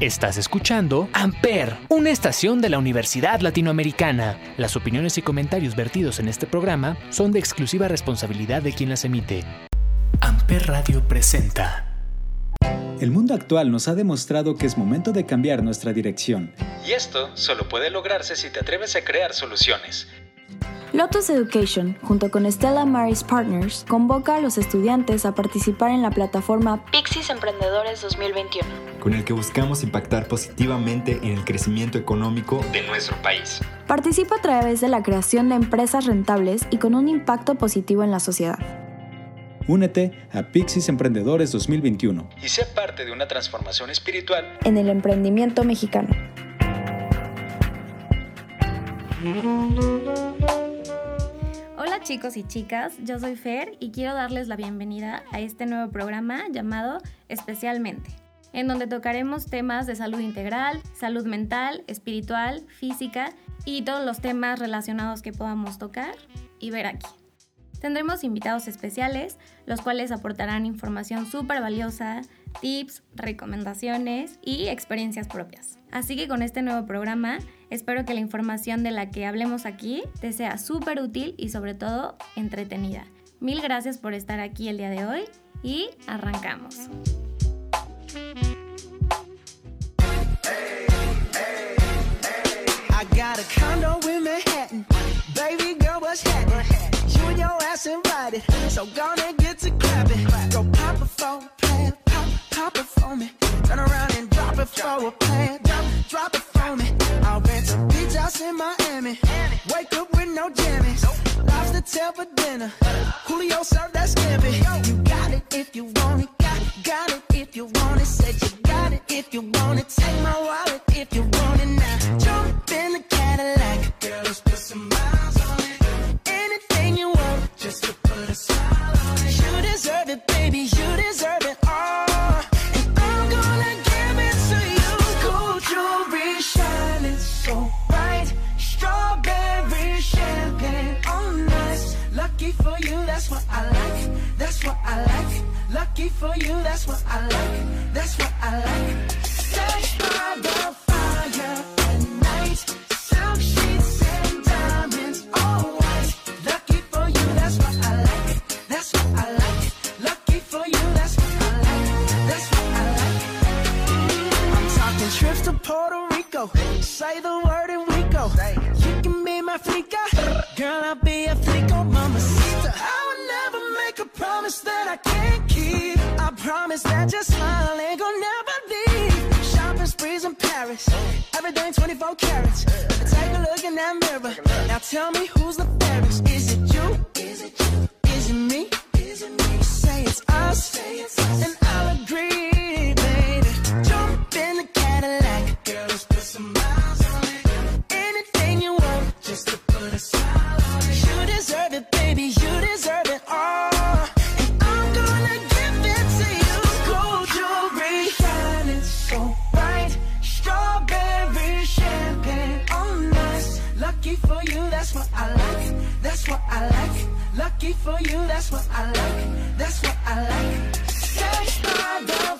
Estás escuchando Amper, una estación de la Universidad Latinoamericana. Las opiniones y comentarios vertidos en este programa son de exclusiva responsabilidad de quien las emite. Amper Radio presenta. El mundo actual nos ha demostrado que es momento de cambiar nuestra dirección. Y esto solo puede lograrse si te atreves a crear soluciones. Lotus Education, junto con Stella Maris Partners, convoca a los estudiantes a participar en la plataforma Pixis Emprendedores 2021, con el que buscamos impactar positivamente en el crecimiento económico de nuestro país. Participa a través de la creación de empresas rentables y con un impacto positivo en la sociedad. Únete a Pixis Emprendedores 2021 y sé parte de una transformación espiritual en el emprendimiento mexicano. Hola chicos y chicas, yo soy Fer y quiero darles la bienvenida a este nuevo programa llamado Especialmente, en donde tocaremos temas de salud integral, salud mental, espiritual, física y todos los temas relacionados que podamos tocar y ver aquí. Tendremos invitados especiales, los cuales aportarán información súper valiosa, tips, recomendaciones y experiencias propias. Así que con este nuevo programa, espero que la información de la que hablemos aquí te sea súper útil y sobre todo entretenida. Mil gracias por estar aquí el día de hoy y arrancamos. So gonna get to clapping. Go pop a phone, plan, pop, pop it for me. Turn around and drop it for a plan. Drop, drop it for me. I'll rent a beach house in Miami. Wake up with no jammies. Lobster tail for dinner. Julio served that scampi. You got it if you want it. If you want it. Said you got it if you want it. Take my wallet if you want it now. Jump in the Cadillac. Girl, let's put some miles on it. Anything you want, just to put a smile for you, that's what I like. That's what I like. Sex by the fire at night. Silk sheets and diamonds, all white. Lucky for you, that's what I like. That's what I like. Lucky for you, that's what I like. That's what I like. I'm talking trips to Puerto Rico. Say the word and we go. You can be my flica. Girl, I'll be a flico, mamacita. I would never make a promise that I can't keep. Promise that your smile ain't gonna never leave. Shopping sprees in Paris. Everything 24 carats. Take a look in that mirror. Now tell me who's the fairest. Is it you? Is it you? Is it me? Is it me? Say it's us. And for you, that's what I like. That's what I like. Lucky for you, that's what I like. That's what I like. Sex by the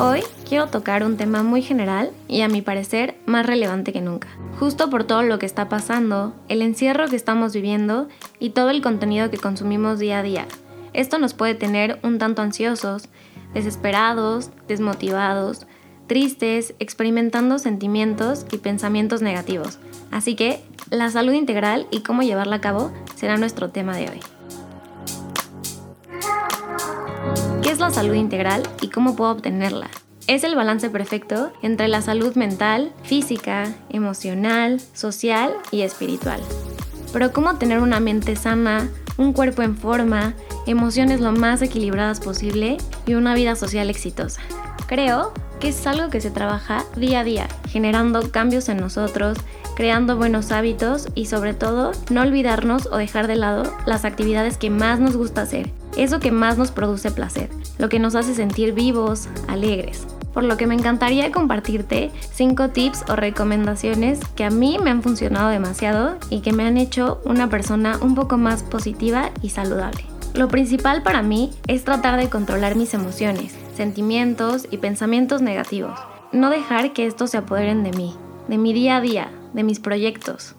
Hoy quiero tocar un tema muy general y a mi parecer más relevante que nunca. Justo por todo lo que está pasando, el encierro que estamos viviendo y todo el contenido que consumimos día a día. Esto nos puede tener un tanto ansiosos, desesperados, desmotivados, tristes, experimentando sentimientos y pensamientos negativos. Así que la salud integral y cómo llevarla a cabo será nuestro tema de hoy. ¿Qué es la salud integral y cómo puedo obtenerla? Es el balance perfecto entre la salud mental, física, emocional, social y espiritual. Pero ¿cómo tener una mente sana, un cuerpo en forma, emociones lo más equilibradas posible y una vida social exitosa? Creo que es algo que se trabaja día a día, generando cambios en nosotros, creando buenos hábitos y sobre todo no olvidarnos o dejar de lado las actividades que más nos gusta hacer, eso que más nos produce placer, lo que nos hace sentir vivos, alegres. Por lo que me encantaría compartirte 5 tips o recomendaciones que a mí me han funcionado demasiado y que me han hecho una persona un poco más positiva y saludable. Lo principal para mí es tratar de controlar mis emociones, sentimientos y pensamientos negativos. No dejar que estos se apoderen de mí, de mi día a día, de mis proyectos.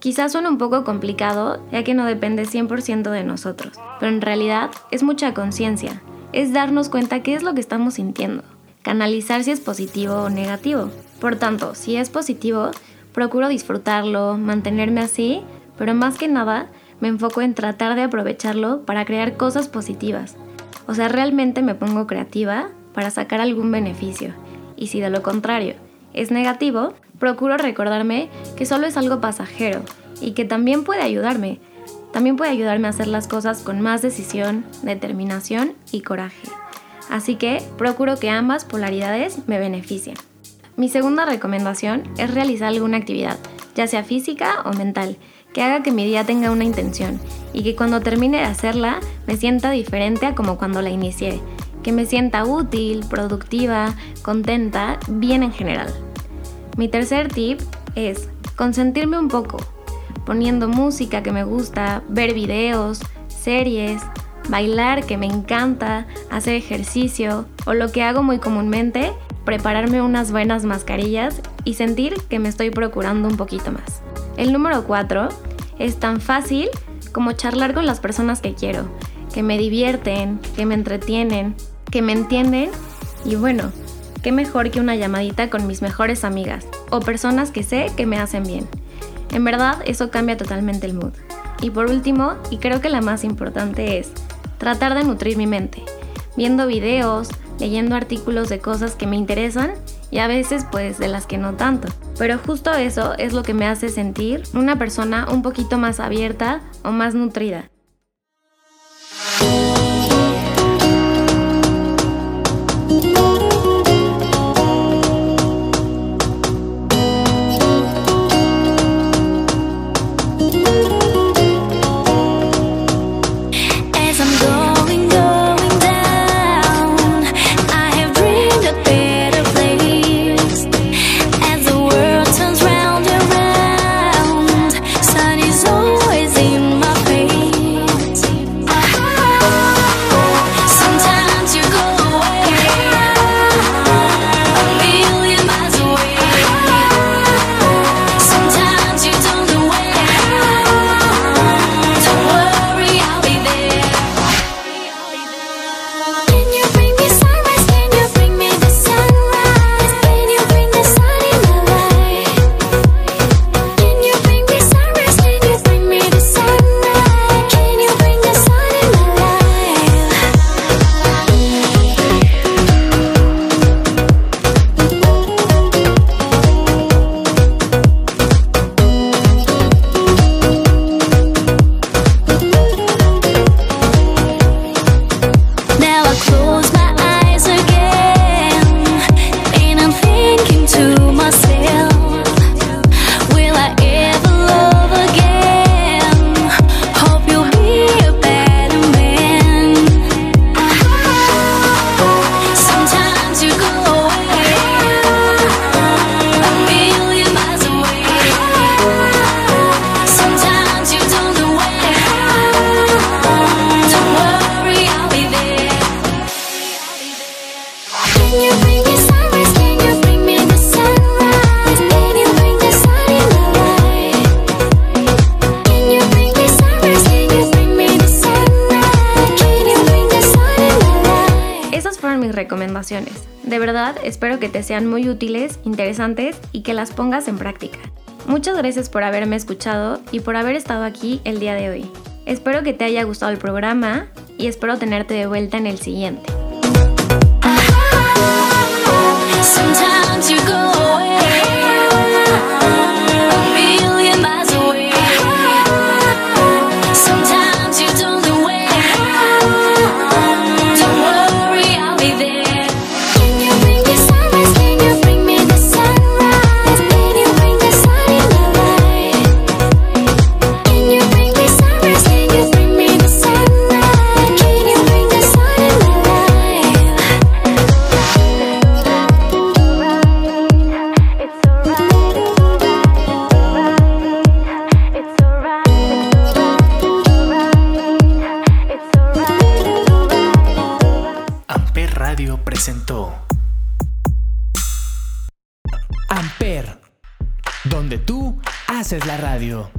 Quizás suene un poco complicado ya que no depende 100% de nosotros, pero en realidad es mucha conciencia, es darnos cuenta qué es lo que estamos sintiendo, canalizar si es positivo o negativo. Por tanto, si es positivo, procuro disfrutarlo, mantenerme así, pero más que nada me enfoco en tratar de aprovecharlo para crear cosas positivas. O sea, realmente me pongo creativa para sacar algún beneficio. Y si de lo contrario es negativo, procuro recordarme que solo es algo pasajero y que también puede ayudarme. También puede ayudarme a hacer las cosas con más decisión, determinación y coraje. Así que procuro que ambas polaridades me beneficien. Mi segunda recomendación es realizar alguna actividad, ya sea física o mental, que haga que mi día tenga una intención y que cuando termine de hacerla me sienta diferente a como cuando la inicié, que me sienta útil, productiva, contenta, bien en general. Mi tercer tip es consentirme un poco, poniendo música que me gusta, ver videos, series, bailar que me encanta, hacer ejercicio o lo que hago muy comúnmente, prepararme unas buenas mascarillas y sentir que me estoy procurando un poquito más. El número 4 es tan fácil como charlar con las personas que quiero, que me divierten, que me entretienen, que me entienden y bueno, qué mejor que una llamadita con mis mejores amigas o personas que sé que me hacen bien. En verdad, eso cambia totalmente el mood. Y por último, y creo que la más importante es tratar de nutrir mi mente, viendo videos, leyendo artículos de cosas que me interesan y a veces pues de las que no tanto. Pero justo eso es lo que me hace sentir una persona un poquito más abierta o más nutrida. De verdad, espero que te sean muy útiles, interesantes y que las pongas en práctica. Muchas gracias por haberme escuchado y por haber estado aquí el día de hoy. Espero que te haya gustado el programa y espero tenerte de vuelta en el siguiente. Radio.